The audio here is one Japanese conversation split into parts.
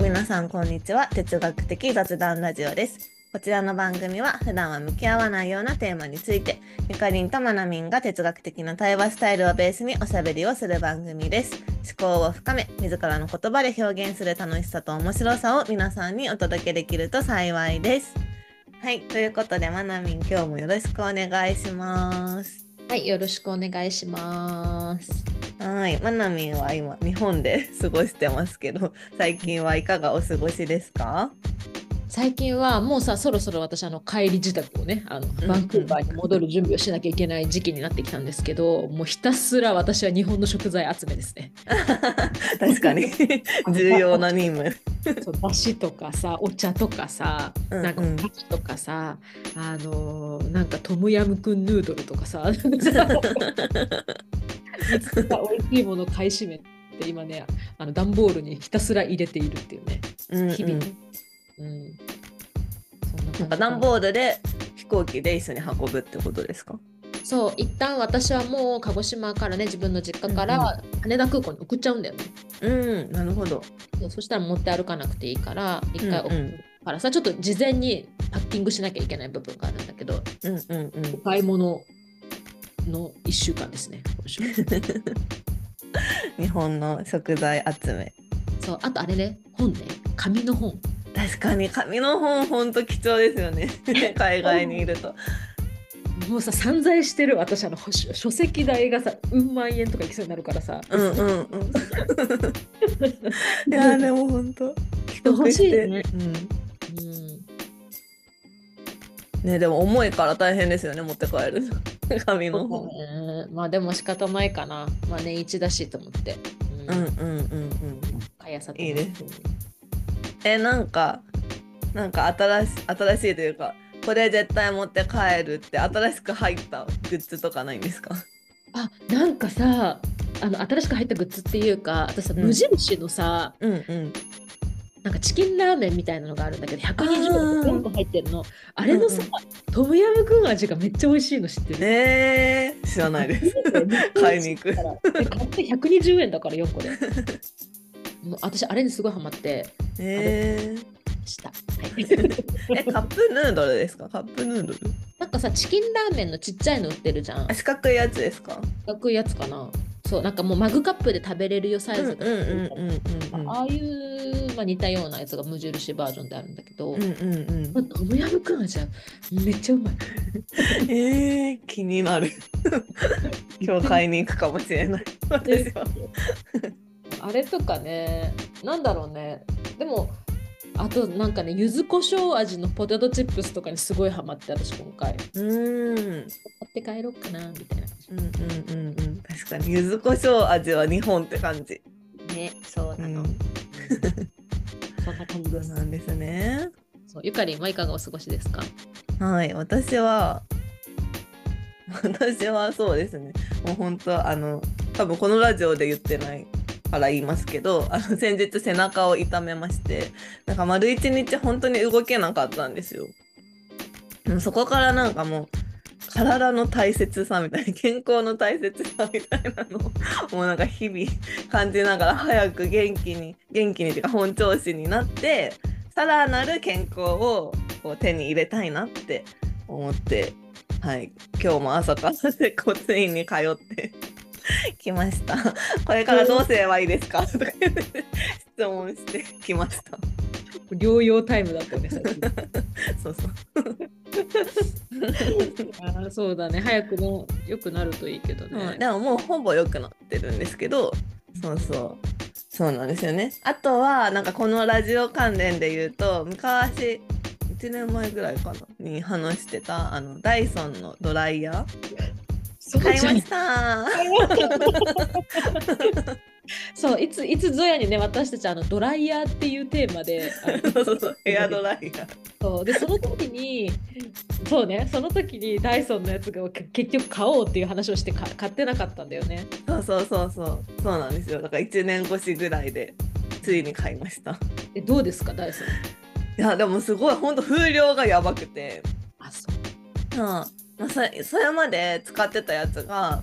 皆さんこんにちは。哲学的雑談ラジオです。こちらの番組は普段は向き合わないようなテーマについてゆかりんとまなみんが哲学的な対話スタイルをベースにおしゃべりをする番組です。思考を深め自らの言葉で表現する楽しさと面白さを皆さんにお届けできると幸いです。はいということでまなみん今日もよろしくお願いします。はい、よろしくお願いします。はい、まなみんは今日本で過ごしてますけど、最近はいかがお過ごしですか？最近はもうさ、そろそろ私あの帰り自宅をね、あのバンクーバーに戻る準備をしなきゃいけない時期になってきたんですけど、もうひたすら私は日本の食材集めですね。確かに 重要な任務。そうだしとかさ、お茶とかさ、うんうんなんかお菓子とかさ、あのーなんかトムヤムクンヌードルとかさ、見つけた美味しいものを買い占めて今ね、あの段ボールにひたすら入れているっていうね。うん日々うんうん。なんか段ボールで飛行機で一緒に運ぶってことですか？そう一旦私はもう鹿児島からね自分の実家かうんら羽田空港に送っちゃうんだよね、うん、なるほど。そしたら持って歩かなくていいから一回送うんうんるからさ、ちょっと事前にパッキングしなきゃいけない部分があるんだけどうんうんうんお。買い物の1週間ですね 日本の食材集め。そうあとあれね本ね紙の本確かに紙の本ほんと貴重ですよね。海外にいると。もうさ散財してる私あの書書籍代がさうん万円とかいきそうになるからさ、うんうんうん。いやでも本当。欲しいねうん。うんねでも重いから大変ですよね持って帰るの 紙の本。うんまあでも仕方ないかなまあ年一だしと思って、うんうんうんうん。買いあさっていいですえなんかなんか新し新しいというかこれ絶対持って帰るって新しく入ったグッズとかないんですか？あなんかさあの新しく入ったグッズっていうか私さ、うん。無印のさうんうん。なんかチキンラーメンみたいなのがあるんだけど120あー。円全部入ってるの。あれのさ、うんトムヤムクン味がめっちゃ美味しいの知ってる？えー、知らないです。買いに行く。で 買って120円だから4個でもう私あれにすごいハマってえー、した、はい、えカップヌードルですか？カップヌードル？なんかさチキンラーメンのちっちゃいの売ってるじゃん。あ四角いやつですか？四角いやつかな。そうなんかもうマグカップで食べれるよサイズうんうんうんうんうんああいう、まあ、似たようなやつが無印バージョンであるんだけど、うんうんうんトムヤムクン味はめっちゃうまい。えー、気になる。今日買いに行くかもしれない。私はあれとかね、なんだろうね。でも、あとなんかね、柚子胡椒味のポテトチップスとかにすごいハマって、私今回。買うーんって帰ろうかな、みたいな。うんうんうんうん確かに柚子胡椒味は日本って感じ。ね、そうなの。うん そんな感じなんですね。そうゆかりんはいかがお過ごしですか？はい私は私はそうですねもう本当あの多分このラジオで言ってないから言いますけどあの先日背中を痛めましてなんか丸一日本当に動けなかったんですよ。でもそこからなんかもう体の大切さみたいな健康の大切さみたいなのをもうなんか日々感じながら早く元気に元気にっていうか本調子になってさらなる健康をこう手に入れたいなって思ってはい今日も朝から接骨院に通って きました。これからどうすればいいですか？とか質問してきました。療養タイムだったよね、そうそう。あーそうだね、早くも良くなるといいけどね。うん、でももうほぼ良くなってるんですけどそうそう。そうなんですよね。あとはなんかこのラジオ関連で言うと昔1年前ぐらいかなに話してたあのダイソンのドライヤー買いました。そういついつぞやにね私たちあのドライヤーっていうテーマでそうそうそうヘアドライヤー。そうでその時にそうねその時にダイソンのやつがけ結局買おうっていう話をしてか買ってなかったんだよね。そうそうそうそう。そうなんですよ。だから1年越しぐらいでついに買いました。えどうですかダイソン？いやでもすごいほんと風量がやばくて。あそう。うん。まあ、それそれまで使ってたやつが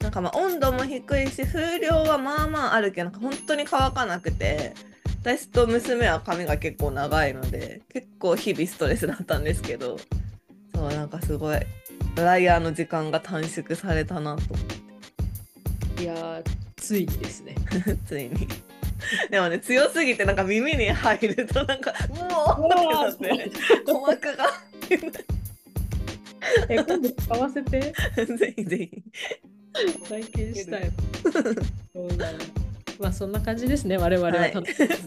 なんかまあ温度も低いし風量はまあまああるけどなんか本当に乾かなくて私と娘は髪が結構長いので結構日々ストレスだったんですけどそうなんかすごいドライヤーの時間が短縮されたなと。思っていやーついにですね。ついに。でもね強すぎてなんか耳に入るとなんかもうってなって鼓膜が え今度使わせて ぜひぜひ体験したい。そうだね。まあそんな感じですね我々ははい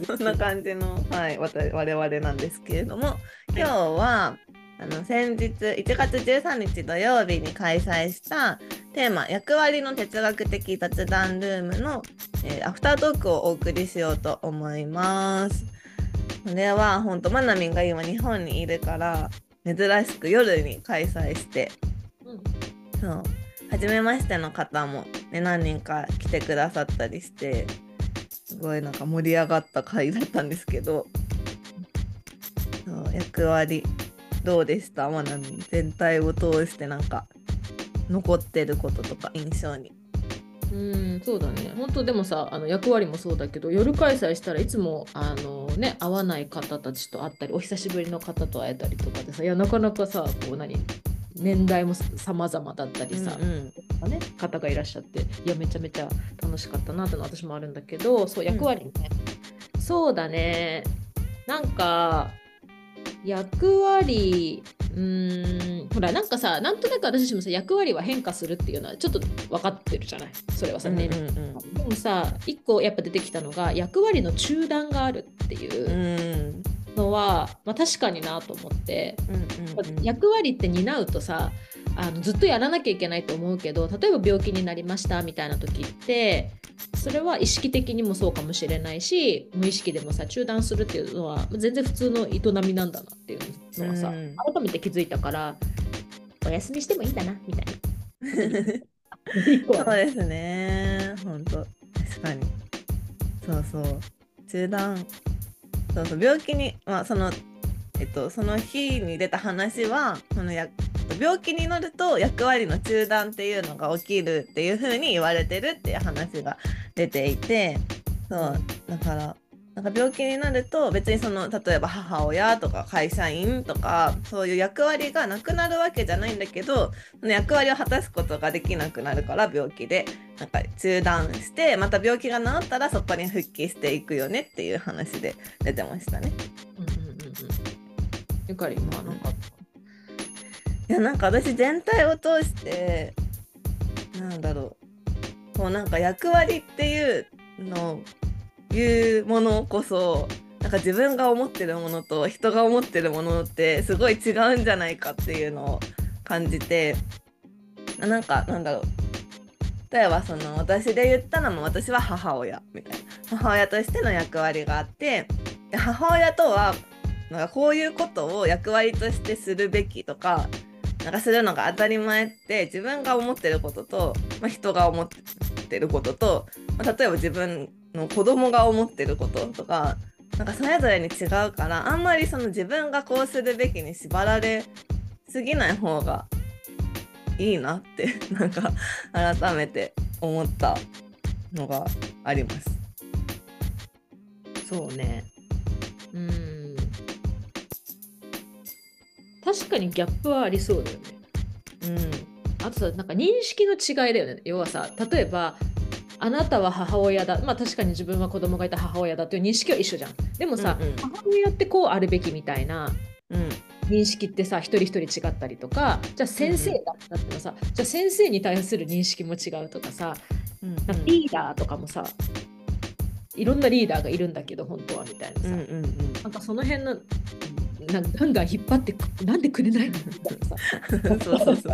そんな感じの、はい、わた我々なんですけれども今日はあの先日1月13日土曜日に開催したテーマ「役割の哲学的雑談ルームの」えーアフタートークをお送りしようと思います。これは本当まなみんが今日本にいるから珍しく夜に開催して。うん。そう。初めましての方も、ね、何人か来てくださったりしてすごいなんか盛り上がった回だったんですけど。そう役割どうでした？まな全体を通してなんか残ってることとか印象に。うん、そうだね。本当でもさ、あの役割もそうだけど、夜開催したらいつもあのね、会わない方たちと会ったり、お久しぶりの方と会えたりとかでさ、いや、なかなかさ、こう何、年代も様々だったりさ、うんね、方がいらっしゃって、いや、めちゃめちゃ楽しかったなってのは私もあるんだけど、そう、役割ね。そうだね。なんか、役割、うーん、ほら、なんかさ、なんとなく私たちもさ、役割は変化するっていうのはちょっと分かってるじゃない？それはさ、うんうん年齢でもさ、一個やっぱ出てきたのが、役割の中断があるっていう。うんのは、まあ、確かになと思って、うんうん役割って担うとさあのずっとやらなきゃいけないと思うけど例えば病気になりましたみたいな時ってそれは意識的にもそうかもしれないし無意識でもさ中断するっていうのは全然普通の営みなんだなっていうのはさ、うん。改めて気づいたからお休みしてもいいんだなみたいな。そうですね。本当。確かに。そうそう。中断そうそう病気にまあそのえっとその日に出た話はそのや病気になると役割の中断っていうのが起きるっていうふうに言われてるっていう話が出ていてそうだからなんか病気になると別にその例えば母親とか会社員とかそういう役割がなくなるわけじゃないんだけどその役割を果たすことができなくなるから病気でなんか中断してまた病気が治ったらそこに復帰していくよねっていう話で出てましたね。うんうんうんうんゆかりまあなんかいやなんか私全体を通してなんだろうこうなんか役割っていうのをいうものこそなんか自分が思ってるものと人が思ってるものってすごい違うんじゃないかっていうのを感じてあなんかなんだろう。例えばその私で言ったのも私は母親みたいな。母親としての役割があって母親とはなんかこういうことを役割としてするべきとかなんかするのが当たり前って自分が思ってることと、まあ、人が思ってることと、まあ、例えば自分の子供が思ってることとかなんかそれぞれに違うからあんまりその自分がこうするべきに縛られすぎない方がいいなって なんか改めて思ったのがあります。そうね。うん。確かにギャップはありそうだよね。うんあとさ、なんか認識の違いだよね。要はさ、例えば、あなたは母親だ。まあ確かに自分は子供がいた母親だという認識は一緒じゃん。でもさ、うんうん母親ってこうあるべきみたいなうん認識ってさ、一人一人違ったりとか、じゃあ先生だだってもさ、じゃあ先生に対する認識も違うとかさ、うんなんかリーダーとかもさ、いろんなリーダーがいるんだけど、本当はみたいなさ。うんうんうんなんかその辺のなんガンガン引っ張ってくなんでくれないの？みたいなさそうそうそ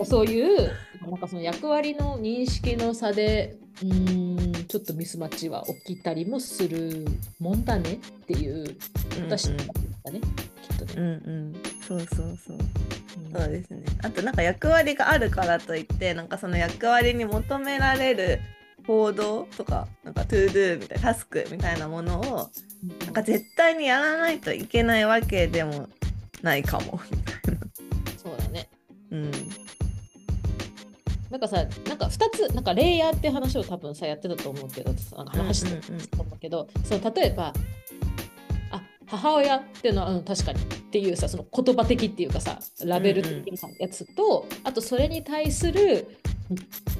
う。そういうなんかその役割の認識の差でうーんちょっとミスマッチは起きたりもするもんだねっていう私うんだね、きっとね。うんうん、そうそうそう。そうですね。あとなんか役割があるからといってなんかその役割に求められる行動とかなんか to do みたいなタスクみたいなものをなんか絶対にやらないといけないわけでもないかもみたいな。そうだね。うん。なんかさなんか2つなんかレイヤーって話を多分さやってたと思うけどなんか話してたと思うけど、その例えばあ母親っていうのは、うん、確かにっていうさその言葉的っていうかさラベル的なやつと、あとそれに対する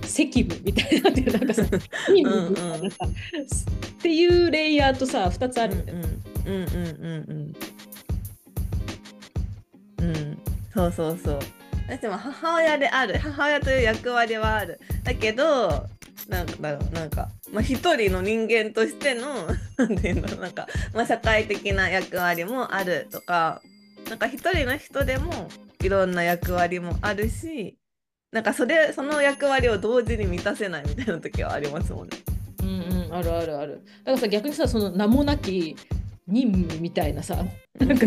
責務みたいなっていうなんかさ任務みたいなさ、っていうレイヤーとさ2つあるんだよ。うん。うん。うん。うん。うん。うん。そうそうそう私も母親である母親という役割はあるだけどなん。だろうなん。か、まあ、一人の人間としてのなん。ていうのなん。か、まあ、社会的な役割もあるとかなん。か一人の人でもいろん。な役割もあるしなんかそれその役割を同時に満たせないみたいな時はありますもんね。うんうん、あるあるある。だからさ逆にさその名もなき任務みたいなさなん。か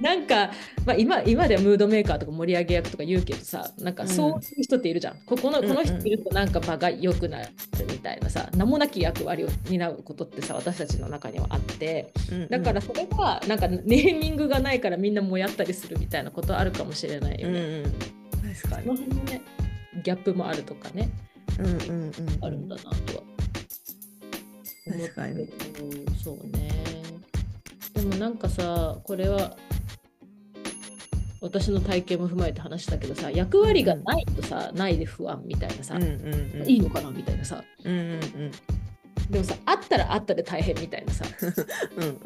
なんか、まあ、今今ではムードメーカーとか盛り上げ役とか言うけどさなんかそういう人っているじゃん、うん、ここのこの人いるとなんか場が良くなるみたいなさ、名もなき役割を担うことってさ私たちの中にはあって、うんうん、だからそれはなんかネーミングがないからみんなもやったりするみたいなことあるかもしれないよね。うんうん、確かに。そのねギャップもあるとかね、うんうんうん、あるんだなとは。確かに。そうね。でもなんかさこれは私の体験も踏まえて話したけどさ役割がないとさ、ないで不安みたいなさ、うんうんうん、いいのかなみたいなさ、うんうんうん、でもさあったらあったで大変みたいなさ。うん、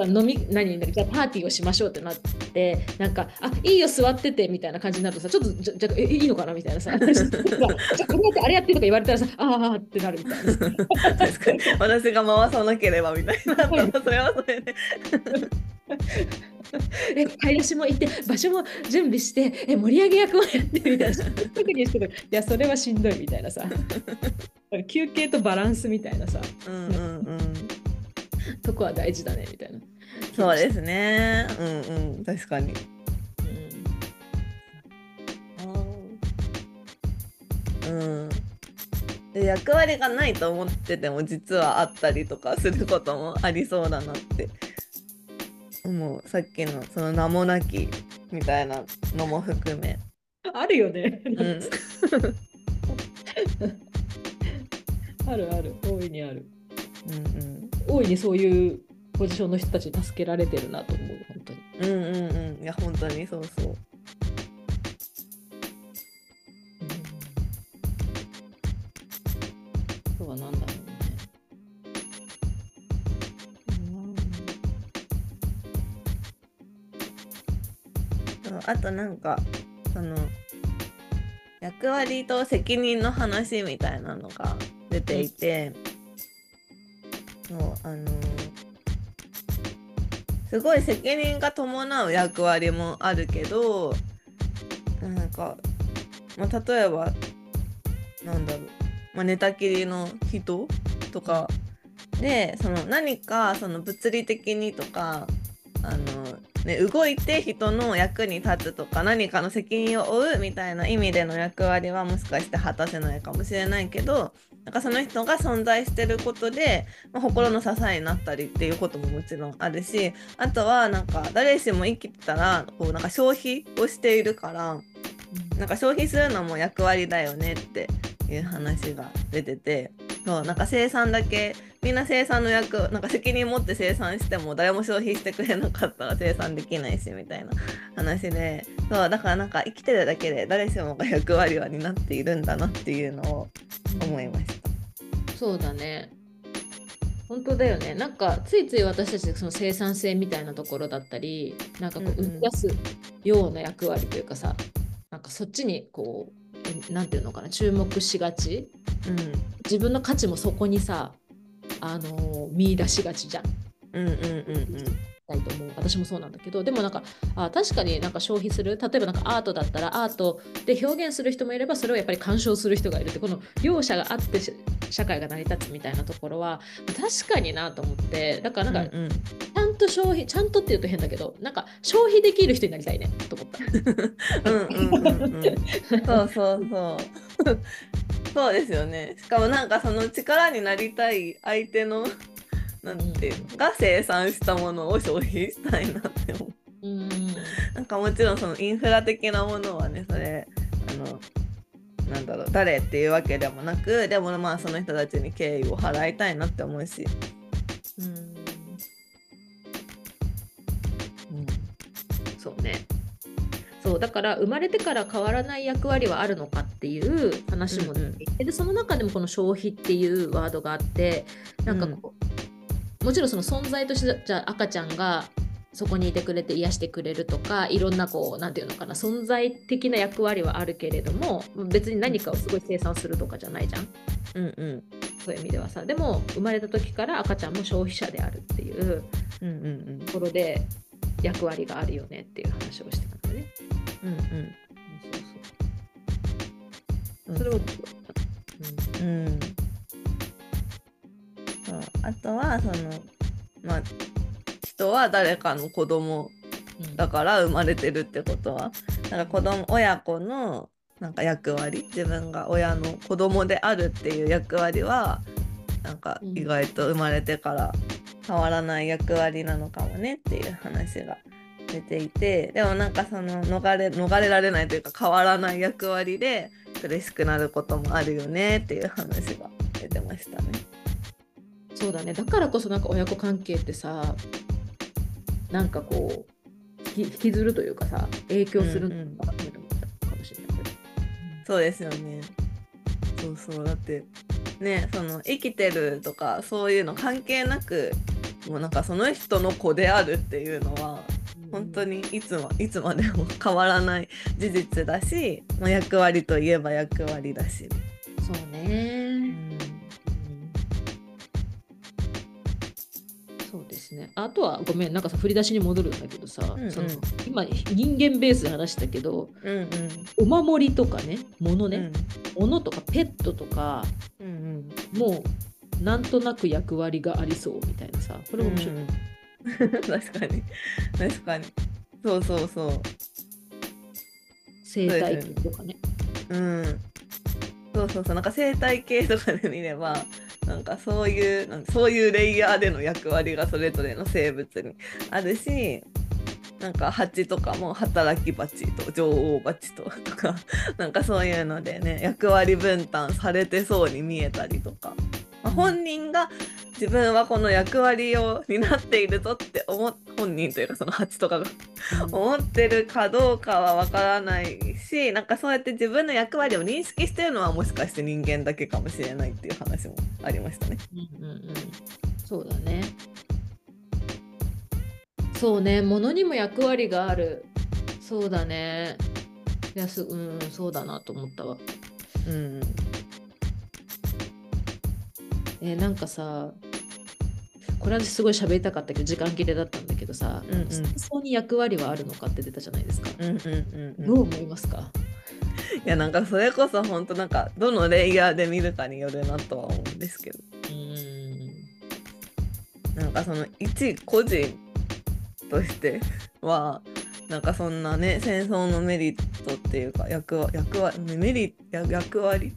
飲み何じゃあパーティーをしましょうってなってなんかあいいよ座っててみたいな感じになるとさちょっとじゃじゃえいいのかなみたいなさ。じゃあこれやってあれやってとか言われたらさああってなるみたいな。確かに。私が回さなければみたいなそれはそれで。え買い出しも行って場所も準備してえ盛り上げ役もやってみたいな。特にしていやそれはしんどいみたいなさ。休憩とバランスみたいなさ、うんうんうん、とこは大事だねみたいな。そうですね。うんうん確かに、うん、うん。で役割がないと思ってても実はあったりとかすることもありそうだなって。思う。さっきのその名もなきみたいなのも含め。あるよね、うん、あるある。大いにある、うんうん、大いにそういうポジションの人たちに助けられてるなと思う本当に。うんうんうん。いや本当にそうそう、うん、そうはなんだろうあとなんかその役割と責任の話みたいなのが出ていて、うん、もうあのすごい責任が伴う役割もあるけどなんか、まあ、例えばなんだろう、まあ、寝たきりの人とかでその何かその物理的にとかあのね、動いて人の役に立つとか何かの責任を負うみたいな意味での役割はもしかして果たせないかもしれないけどなんかその人が存在してることで、まあ、心の支えになったりっていうことももちろんあるしあとはなんか誰しも生きてたらこうなんか消費をしているからなんか消費するのも役割だよねっていう話が出ててそうなんか生産だけみんな生産の役なんか責任持って生産しても誰も消費してくれなかったら生産できないしみたいな話でそうだからなんか生きてるだけで誰しもが役割は担っているんだなっていうのを思いました。そうだね。本当だよねなんかついつい私たちその生産性みたいなところだったりなんかこう生み出すような役割というかさ、うんうん、なんかそっちにこう何て言うのかな注目しがち、うん、自分の価値もそこにさあの見出しがちじゃん。うんうんうんうん。たいと思う。私もそうなんだけど。でもなんかあ確かになんか消費する。例えばなんかアートだったらアートで表現する人もいればそれをやっぱり鑑賞する人がいるって。この両者があって社会が成り立つみたいなところは確かになと思って。だからなんか、うんうん、んと消費ちゃんとって言うと変だけどなんか消費できる人になりたいねと思った。うんうんうんうん、そうそうそう。そうですよね。しかもなんかその力になりたい相手のなんていうのが生産したものを消費したいなって思う。うん。なんかもちろんそのインフラ的なものはねそれあのなんだろう誰っていうわけでもなくでもまあその人たちに敬意を払いたいなって思うし、うんそうだから生まれてから変わらない役割はあるのかっていう話も出ていて、でその中でもこの消費っていうワードがあってなんかこう、もちろんその存在としてじゃあ赤ちゃんがそこにいてくれて癒してくれるとかいろんなこうなんていうのかな存在的な役割はあるけれども別に何かをすごい生産するとかじゃないじゃん。うんうん。そういう意味ではさ。でも生まれた時から赤ちゃんも消費者であるっていううんうんうん。ところで役割があるよねっていう話をしてたんだね。うんそうそう。それを、うん。うん。そう。あとはそのまあ人は誰かの子供うん。だから生まれてるってことはなんか子供親子のなんか役割自分が親の子供であるっていう役割はなんかうん。意外と生まれてから変わらない役割なのかもねっていう話が出ていてでもなんかその逃れ逃れられないというか変わらない役割で苦しくなることもあるよねっていう話が出てましたね。そうだねだからこそなんか親子関係ってさなんかこう引き引きずるというかさ影響するうんうんのかもしれないけど。そうですよね。そうそうだってねその生きてるとかそういうの関係なくもうなんかその人の子であるっていうのは本当にいつもいつまでも変わらない事実だし、まあ、役割といえば役割だし。そうね、そうですね。あとはごめんなんかさ振り出しに戻るんだけどさ、うんうん。その今人間ベースで話したけどうんうん。お守りとかね物ね、うん。物とかペットとかうんもうなんとなく役割がありそうみたいなさこれも面白い、うん 確かに。確かに。そうそうそう。生態系とかね。うん。そうそうそう。なんか生態系とかで見ればなんかそういうなんそういうレイヤーでの役割がそれぞれの生物にあるしなんか蜂とかも働き蜂と女王蜂ととか なんかそういうのでね役割分担されてそうに見えたりとか、まあ本人が自分はこの役割を担っているぞって思っ本人というかその蜂とかが思ってるかどうかはわからないしなんかそうやって自分の役割を認識してるのはもしかして人間だけかもしれないっていう話もありましたね。うんうんうん、そうだね。そうね、物にも役割がある。そうだね。いやすうん、そうだなと思ったわ。うんえーなんかさ、これはすごい喋りたかったけど、時間切れだったんだけどさ、うんうん戦争に役割はあるのかって出たじゃないですか。うんうんうんうんどう思いますか？いやなんかそれこそ本当なんかどのレイヤーで見るかによるなとは思うんですけどうん。なんかその一個人としてはなんかそんなね戦争のメリットっていうか役割役割メリット役割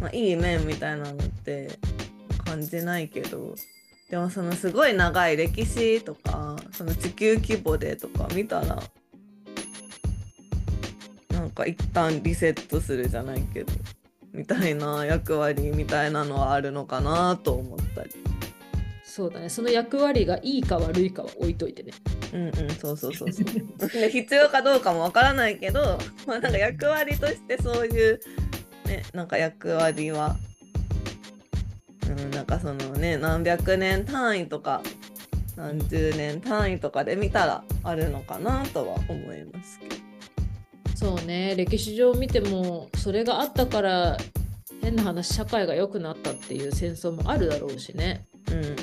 まあ、いい面みたいなのって感じないけど。でもそのすごい長い歴史とかその地球規模でとか見たらなんか一旦リセットするじゃないけどみたいな役割みたいなのはあるのかなと思ったり。そうだね、その役割がいいか悪いかは置いといてね。うんうん。そうそうそうそう。で 必要かどうかもわからないけど、まあ、なんか役割としてそういうねなんか役割は、うん、なんかそのね何百年単位とか何十年単位とかで見たらあるのかなとは思いますけど。そうね歴史上見てもそれがあったから変な話社会が良くなったっていう戦争もあるだろうしね。うんうん。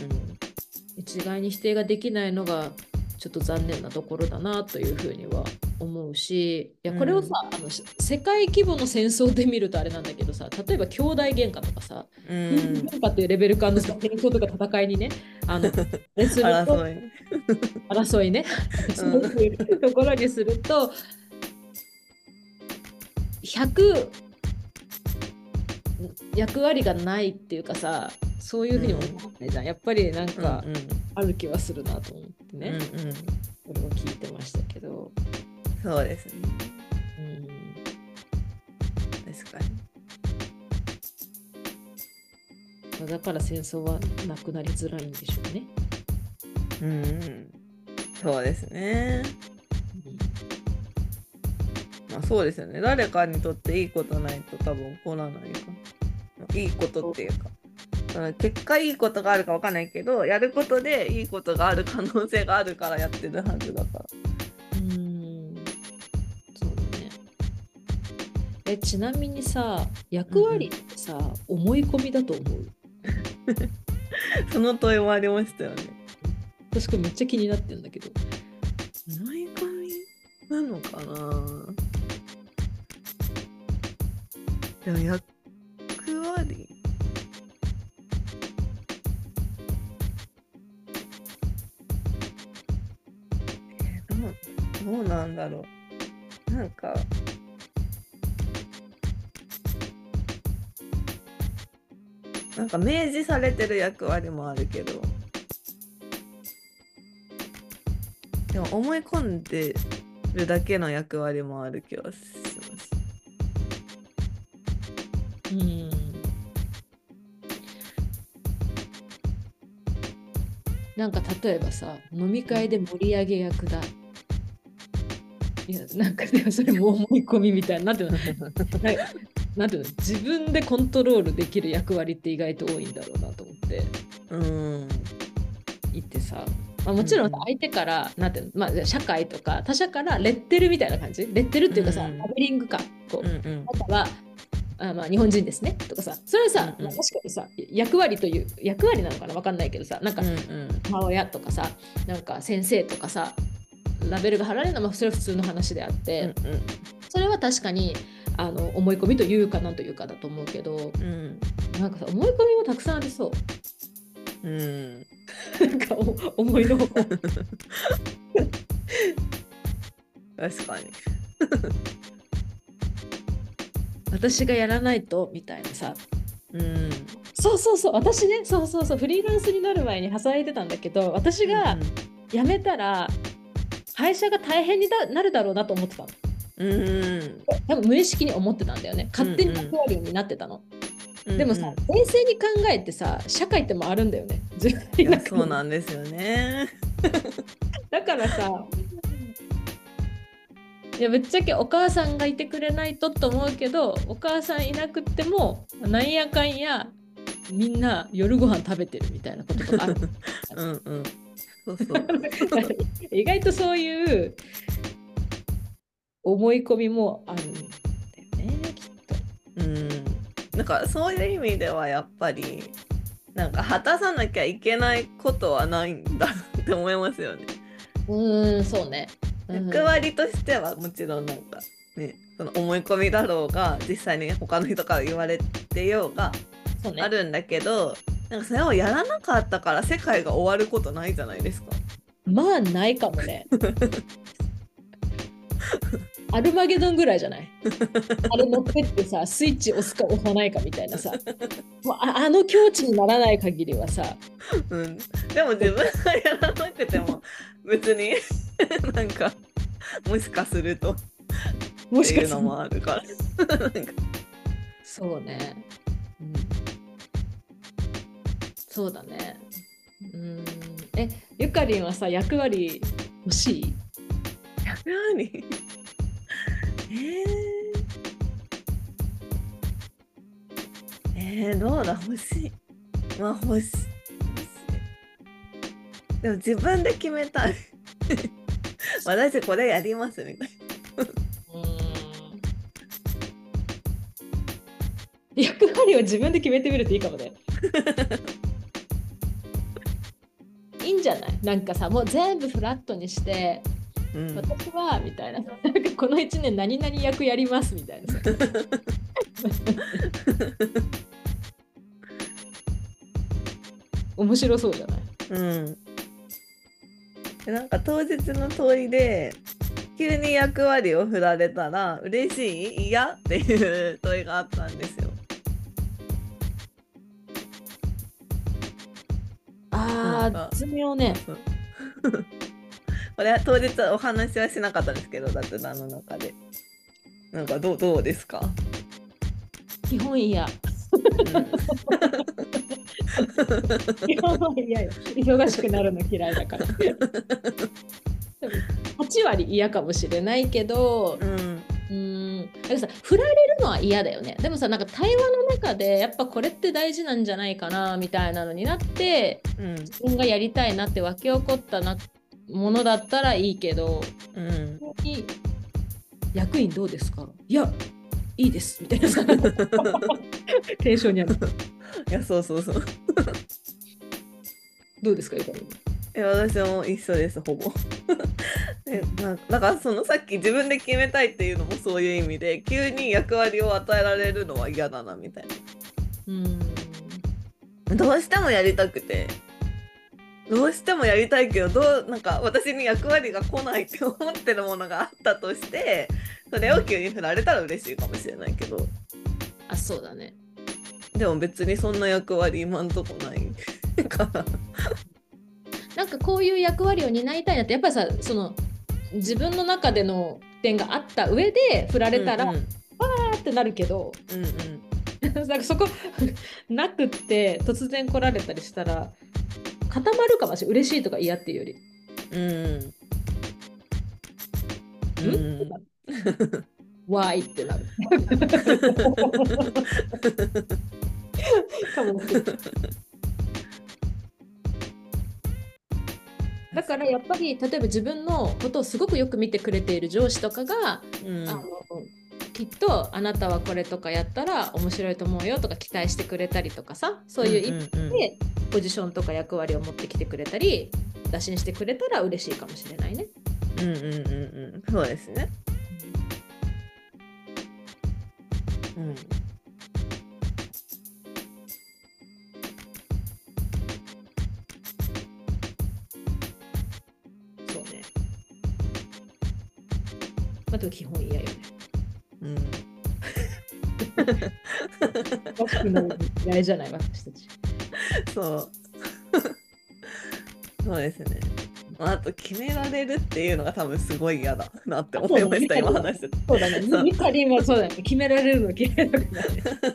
一概に否定ができないのがちょっと残念なところだなというふうには思うしいやこれをさ、あのし世界規模の戦争で見るとあれなんだけどさ例えば兄弟喧嘩とかさ、うん。喧嘩っていうレベル感のさ戦争とか戦いにねあの ねすると争い。ね争いね、そういうところにすると100役割がないっていうかさそういうふうに思わないじゃん、やっぱりなんかうんうん。ある気はするなと思ってってね、うんうん、そも聞いてましたけど。そうですね、うん、確かに。だから戦争はなくなりづらいんでしょうね。うん、うん、そうですね、うん、まあそうですよね。誰かにとっていいことないと多分起こらないかいいことっていうか。その結果いいことがあるかわかんないけどやることでいいことがある可能性があるからやってるはずだから。うん。そうだね。えちなみにさ役割ってさ、思い込みだと思う？その問いもありましたよね。私これめっちゃ気になってるんだけど。思い込みなのかな？でもだろう。なんか。なんか明示されてる役割もあるけど。でも思い込んでるだけの役割もある気はします。うん。なんか例えばさ飲み会で盛り上げ役だ。いやなんかでもそれも思い込みみたいななんていうのなんていうの？自分でコントロールできる役割って意外と多いんだろうなと思って。うん。言ってさ、まあ、もちろんうん。相手から、なんていうの、まあ、社会とか他者からレッテルみたいな感じ？レッテルっていうかさ、うん。ラベリングか。こう、うんうん。あとはあまあ日本人ですねとかさ。それはさ、うんうん。まあ確かにさ役割という役割なのかな？わかんないけどさ。なんかうんうん。母親とかさ。なんか先生とかさラベルが貼られるのはまあそれは普通の話であって、うんそれは確かにあの思い込みというかなんというかだと思うけどうん。なんかさ思い込みもたくさんありそううん。なんかお思いのほか確かに。私がやらないとみたいなさうん。そうそうそう私ねそうそうそうフリーランスになる前に働いてたんだけど私が辞めたら会社が大変にだなるだろうなと思ってたのうん。多分無意識に思ってたんだよね勝手にうんうん役割になってたの、うん。でもさ冷静に考えてさ社会って回るんだよね そうなんですよね。だからさいやぶっちゃけお母さんがいてくれないとと思うけどお母さんいなくってもなんやかんやみんな夜ご飯食べてるみたいなこととかある うんうん。そうそう。意外とそういう思い込みもあるんだよねきっと。うん。なんかそういう意味ではやっぱりなんか果たさなきゃいけないことはないんだって思いますよね。うーんそうね。うん役割としてはもちろんなんかねその思い込みだろうが実際に他の人から言われてようがあるんだけどなんかそれをやらなかったから世界が終わることないじゃないですか。まあないかもね。アルマゲドンぐらいじゃない？あれ乗ってってさスイッチ押すか押さないかみたいなさ。もうああの境地にならない限りはさ。うん、でも自分がやらなくても別に なんかもしかすると。もしかする。もあるから。そうね。うんそうだね。うん。えゆかりんはさ役割欲しい？役割？えー、えー、どうだ？欲しい。まあ欲しい。でも自分で決めたい。私これやりますみたいうん。役割を自分で決めてみるといいかもね。じゃない？なんかさもう全部フラットにしてな、うん、私はみたいな。なんかこの1年何々役やりますみたいな。さ 面白そうじゃない？うん。でなんか当日の問いで急に役割を振られたら嬉しい？嫌っていう問いがあったんですよ。ああ絶妙ね。これは当日お話はしなかったんですけど雑談の中で。なんかどうどうですか、基本嫌。うん。嫌よ。忙しくなるの嫌いだから。でも8割嫌かもしれないけど、うんうん、だからさ振られるのは嫌だよね。でもさなんか対話の中でやっぱこれって大事なんじゃないかなみたいなのになってうん。自分がやりたいなって湧き起こったなものだったらいいけどうん。役員どうですかいやいいですみたいなさ。テンションにある。いやそうそうそう。どうですかゆかり？え私も一緒ですほぼでなだからそのさっき自分で決めたいっていうのもそういう意味で急に役割を与えられるのは嫌だなみたいうん。などうしてもやりたくて。どうしてもやりたいけどどうなんか私に役割が来ないって思ってるものがあったとしてそれを急に振られたら嬉しいかもしれないけど。あそうだね。でも別にそんな役割今んとこない。か らなんかこういう役割を担いたいなってやっぱりさその自分の中での点があった上で振られたら、うんうん。あーってなるけどうんうん。なんかそこ なくって突然来られたりしたら固まるかもしれない。嬉しいとか嫌っていうより。うん？うんうん。わーいってなる。かもしれないだからやっぱり例えば自分のことをすごくよく見てくれている上司とかが、うん。あのきっとあなたはこれとかやったら面白いと思うよとか期待してくれたりとかさそういう意味でポジションとか役割を持ってきてくれたり打診してくれたら嬉しいかもしれないね。うんうんうんうん。そうですね。うんまあ、でも基本嫌よね。うんおかしくなるの嫌いじゃない私たち。そう そうですねまああと決められるっていうのが多分すごい嫌だなって思いました今話しててそうだね。ミカリンはそうだね。決められるの嫌いだからね。確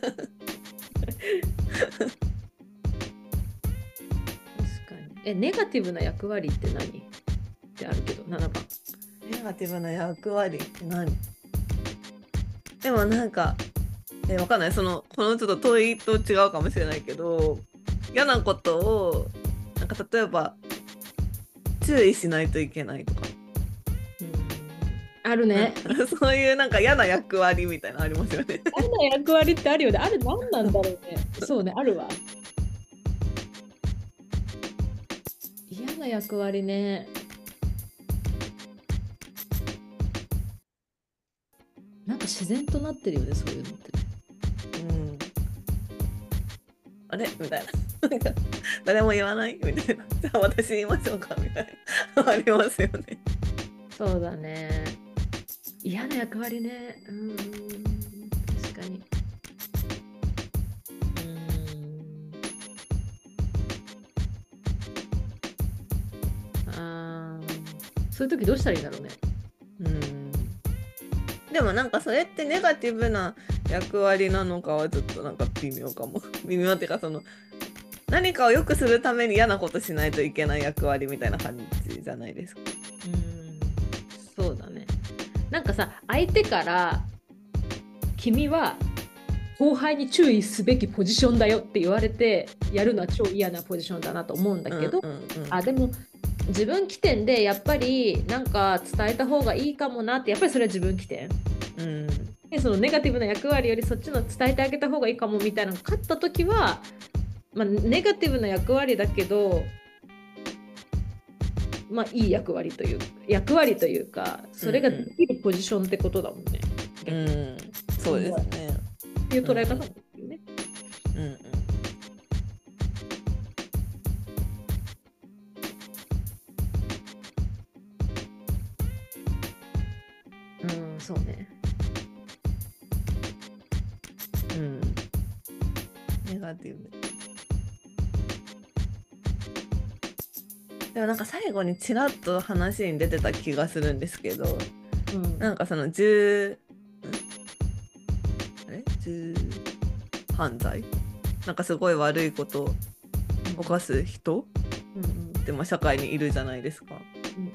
かに。え、ネガティブな役割って何？ってあるけど、7番。ネガティブな役割って何？でもなんかえわかんないそのこのちょっと問いと違うかもしれないけど嫌なことをなんか例えば注意しないといけないとか、あるね。そういうなんか嫌な役割みたいなのありますよね。嫌な役割ってあるよね。あれ何なんだろうね。そうね、あるわ。嫌な役割ね。自然となってるよね、そういうのって。うん、あれ？みたいな。なんか誰も言わない？みたいな。じゃあ私言いましょうかみたいな。ありますよね。そうだね。嫌な役割ね。うーん、確かに。うーん。あーそういう時どうしたらいいんだろうね。うん。でもなんかそれってネガティブな役割なのかはちょっとなんか微妙かも。微妙っていうかその何かを良くするために嫌なことしないといけない役割みたいな感じじゃないですか。うんそうだね。なんかさ、相手から君は後輩に注意すべきポジションだよって言われてやるのは超嫌なポジションだなと思うんだけど、うんうんうんあでも自分起点でやっぱりなんか伝えた方がいいかもなってやっぱりそれは自分起点。うん。でそのネガティブな役割よりそっちの伝えてあげた方がいいかもみたいなのが勝った時は、まあ、ネガティブな役割だけどまあいい役割という役割というかそれができるポジションってことだもんね、うん、そうですね。っていう捉え方もね。うんうん。うん、ネガティブ。でもなんか最後にちらっと話に出てた気がするんですけど、うん、なんかその銃、んあれ銃犯罪？なんかすごい悪いこと犯す人？うんうん。ってまあ社会にいるじゃないですか。うん。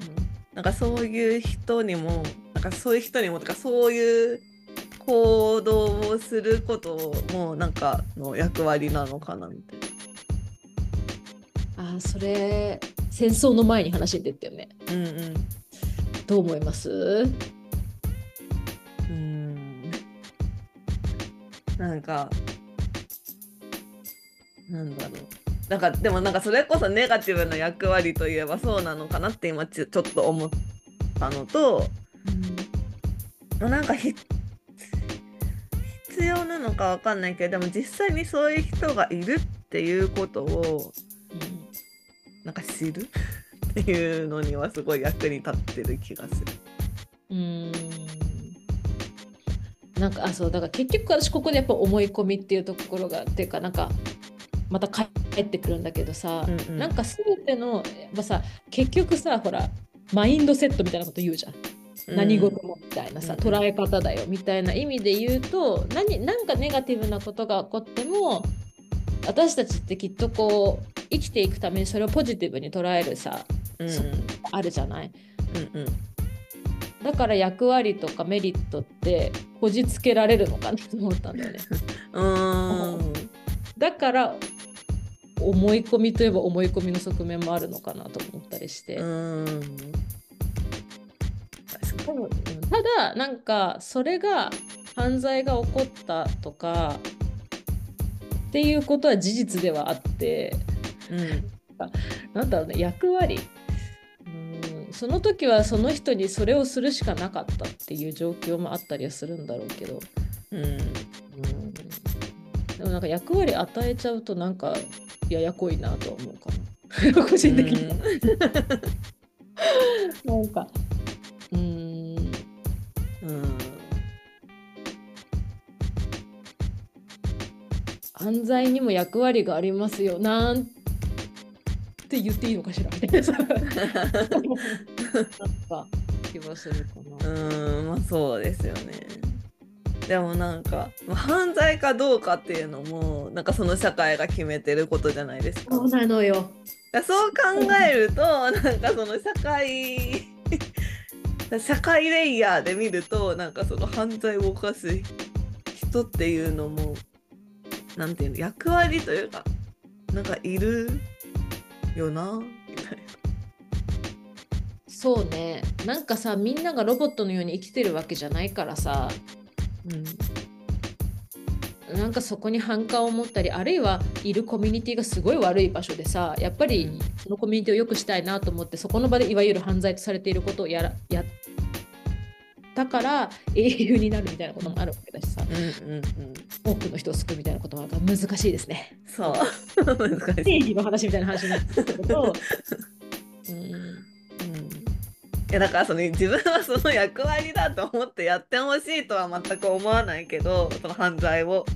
なんかそういう人にもなんかそういう人にもとかそういう行動をすることもなんかの役割なのかなみたいな。あーそれ戦争の前に話に出たよね。うんうん。どう思います？うーん。なんかなんだろう。なんかでもなんかそれこそネガティブな役割といえばそうなのかなって今ちょちょっと思ったのとまあなんかひ必要なのかわかんないけどでも実際にそういう人がいるっていうことをなんか知る？っていうのにはすごい役に立ってる気がする。うんうんなんかあそうだから結局私ここでやっぱ思い込みっていうところがっていうかなんかまた帰ってくるんだけどさ、うんうんなんか全てのやっぱさ結局さほらマインドセットみたいなこと言うじゃん。何事もみたいなさ、うん。捉え方だよみたいな意味で言うと何なんかネガティブなことが起こっても私たちってきっとこう生きていくためにそれをポジティブに捉えるさうん。あるじゃない？うんうん。だから役割とかメリットってこじつけられるのかなと思ったんだよね。うーん。だから思い込みといえば思い込みの側面もあるのかなと思ったりして、うーんただなんかそれが犯罪が起こったとかっていうことは事実ではあってにうん。なんだろうね役割。うんその時はその人にそれをするしかなかったっていう状況もあったりはするんだろうけど、うん。うん、でもなんか役割与えちゃうとなんかややこいなとは思うかな 個人的には。なんかうん犯罪にも役割がありますよなんて言っていいのかしらみたいなか気はするかな。うんまあそうですよねでもなんかまあ犯罪かどうかっていうのもなんかその社会が決めてることじゃないですかそうなのよ。そう考えるとなんかその社会社会レイヤーで見るとなんかその犯罪を犯す人っていうのもなんていうの役割というかなんかいるよなみたいそうね。なんかさみんながロボットのように生きてるわけじゃないからさ。な。うん。なんかそこに反感を持ったりあるいはいるコミュニティがすごい悪い場所でさやっぱりそのコミュニティを良くしたいなと思ってそこの場でいわゆる犯罪とされていることをやらやったから英雄になるみたいなこともあるわけだしさ。うんうんうん。多くの人を救うみたいなこともあるから難しいですね。そう。難しい。正義の話みたいな話になってくると、うん、うん。いやだからその自分はその役割だと思ってやってほしいとは全く思わないけどその犯罪を。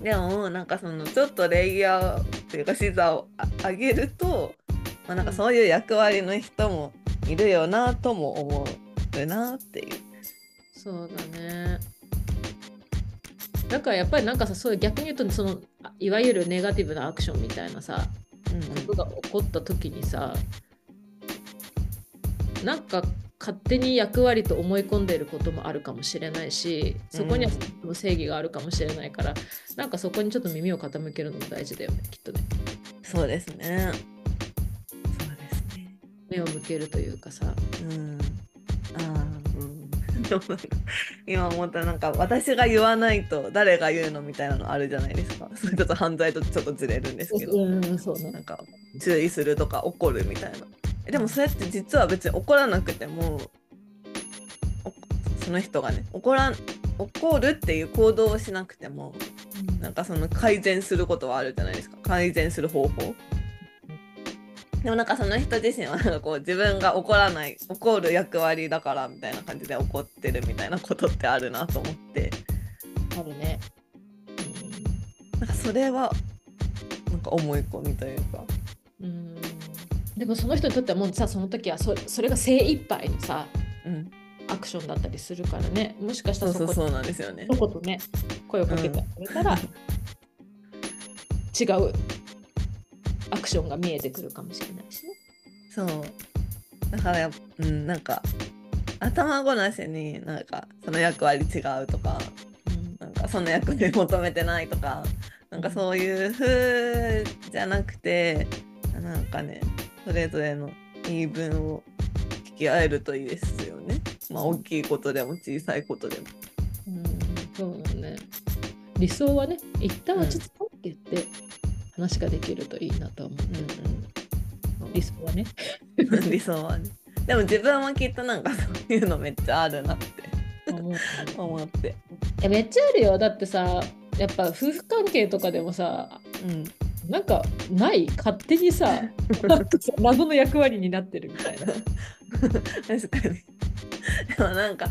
でもなんかそのちょっとレイヤーっていうか視座をあ上げると、まあ、なんかそういう役割の人もいるよなとも思うなっていう。そうだね。だからやっぱりなんかさそういう逆に言うとそのあいわゆるネガティブなアクションみたいなさことが起こった時にさなんか勝手に役割と思い込んでいることもあるかもしれないしそこにはうん正義があるかもしれないから、なんかそこにちょっと耳を傾けるのも大事だよねきっとねそうですね。そうですね。目を向けるというかさうん。ああ、うん。でもなんか今思ったなんか私が言わないと誰が言うのみたいなのあるじゃないですか。そ れちょっと犯罪とちょっとずれるんですけど。うんそうねなんか注意するとか怒るみたいな。えでもそれって実は別に怒らなくてもおその人がね怒らん怒るっていう行動をしなくてもなんかその改善することはあるじゃないですか改善する方法。でもなんかその人自身はなんかこう自分が怒らない怒る役割だからみたいな感じで怒ってるみたいなことってあるなと思って。あるね、なんかそれはなんか思い込みというか。うん。うんでもその人にとってはもうさその時はそそれが精一杯のさうん、アクションだったりするからね。もしかしたらそうこにそうなんですよね。一言ね声をかけてくれたら、違うアクションが見えてくるかもしれないしね。そうだからやっぱうんなんか頭ごなしになんかその役割違うとかなんかその役割求めてないとかなんかそういう風じゃなくてなんかねそれぞれの言い分を聞き合えるといいですよね。まあ大きいことでも小さいことでも。うん、そうだね。理想はね、一旦落ち着こうって言って話ができるといいなと思うけど、理想はね。うんうん、理想はね。でも自分もきっとなんかそういうのめっちゃあるなって思って。えめっちゃあるよ。だってさ、やっぱ夫婦関係とかでもさ、うん、なんかない勝手にさ 謎の役割になってるみたいな。確かに。でもなんか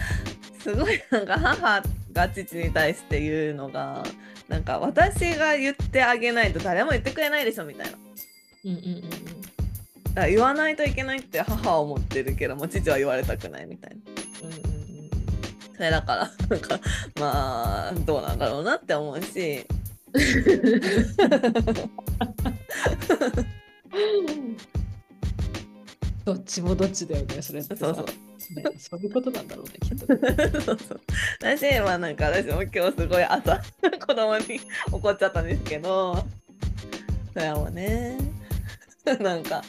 すごいなんか母が父に対して言うのがなんか私が言ってあげないと誰も言ってくれないでしょみたいな。うんうんうんうん。だから言わないといけないって母は思ってるけども父は言われたくないみたいな。うんうんうんそれだからなんかまあどうなんだろうなって思うし。どっちもどっちだよね、それってさ。そうそう。ねそういうことなんだろうね、きっと。そうそう私はなんか私も今日すごい朝 子供に怒っちゃったんですけどそれはもうね。なんか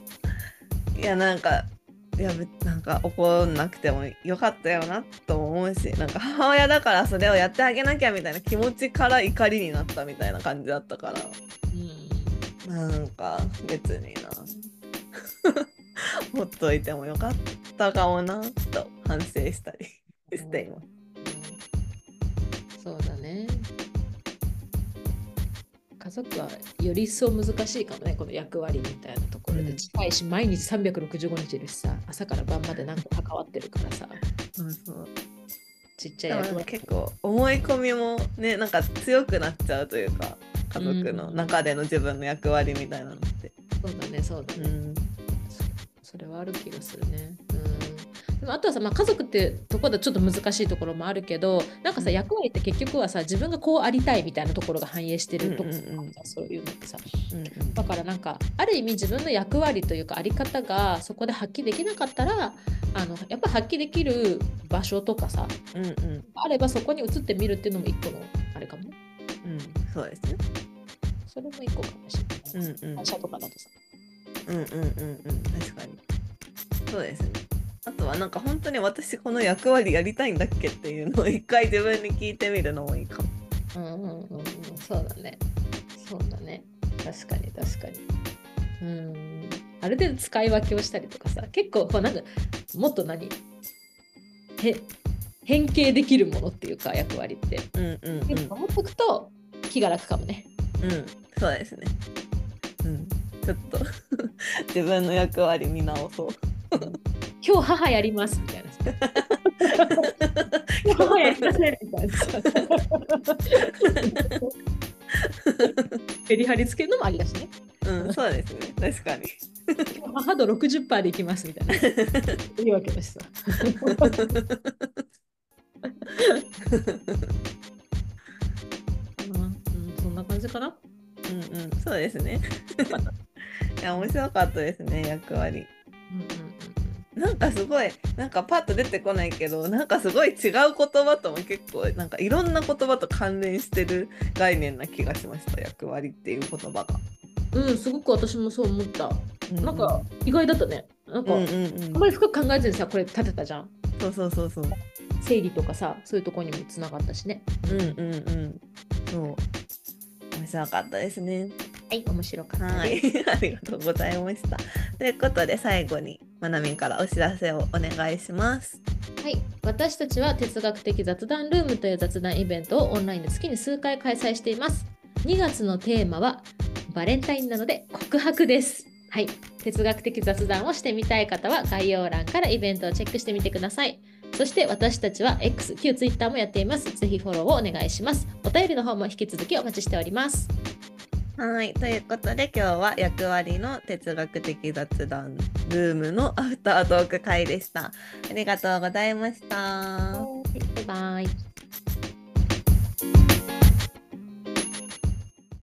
いやなんかいやべなんか怒んなくてもよかったよなとも思うしなんか母親だからそれをやってあげなきゃみたいな気持ちから怒りになったみたいな感じだったから。うん。なんか別にな ほっといてもよかったかもなと反省したり しています。そうだね。家族はより一層難しいかもね、この役割みたいなところでうん近いし、毎日365日いるしさ、朝から晩までなんか関わってるからさ、そうそうちっちゃい結構思い込みもねなんか強くなっちゃうというか家族の中での自分の役割みたいなのって。そうだね、そうだね。うんそれはある気がするね。うん、あとはさ、まあ、家族ってところでちょっと難しいところもあるけどなんかさうん役割って結局はさ自分がこうありたいみたいなところが反映してるところうんうんそういうのってさうんうんだからなんかある意味自分の役割というかあり方がそこで発揮できなかったらあのやっぱ発揮できる場所とかさうんうんあればそこに移ってみるっていうのも一個のあれかもね。うんそうですね。それも一個かもしれない。うんうん会社とかだとさ。うんうんうんうん確かに。そうですね。あとはなんか本当に私この役割やりたいんだっけっていうのを一回自分に聞いてみるのもいいかも。うんうんうんうん、そうだね。そうだね。確かに確かに。うん。ある程度使い分けをしたりとかさ、結構こうなんかもっと何？へ変形できるものっていうか役割って。うんうんうん思っとくと気が楽かもね。うんそうですね。うんちょっと 自分の役割見直そう。今日母やりますみたいなさ。今日母やりませんみたいなさ。メリハリつけるのもありだしね。うんそうですね確かに。今日母度60%でいきますみたいな。いいわけだしさ。うん、そんな感じかな。うんうんそうですね。いや面白かったですね役割。うんうんなんかすごいなんかパッと出てこないけどなんかすごい違う言葉とも結構なんかいろんな言葉と関連してる概念な気がしました役割っていう言葉が。うん。うん、すごく私もそう思った。うなんか意外だったね。なんか、うんうんうんあんまり深く考えずにさ、これ立てたじゃん。そうそうそうそう。整理とかさ、そういうところにもつながったしね。うんうんうん。そう。面白かったですね。はい、面白かったはです。い。ありがとうございました。ということで最後にまなみんからお知らせをお願いします。はい、私たちは哲学的雑談ルームという雑談イベントをオンラインで月に数回開催しています。2月のテーマはバレンタインなので告白です。はい、哲学的雑談をしてみたい方は概要欄からイベントをチェックしてみてください。そして私たちは X、旧 Twitter もやっています。ぜひフォローをお願いします。お便りの方も引き続きお待ちしております。はい。ということで今日は役割の哲学的雑談ルームのアフタートーク会でした。ありがとうございました。バイバイ。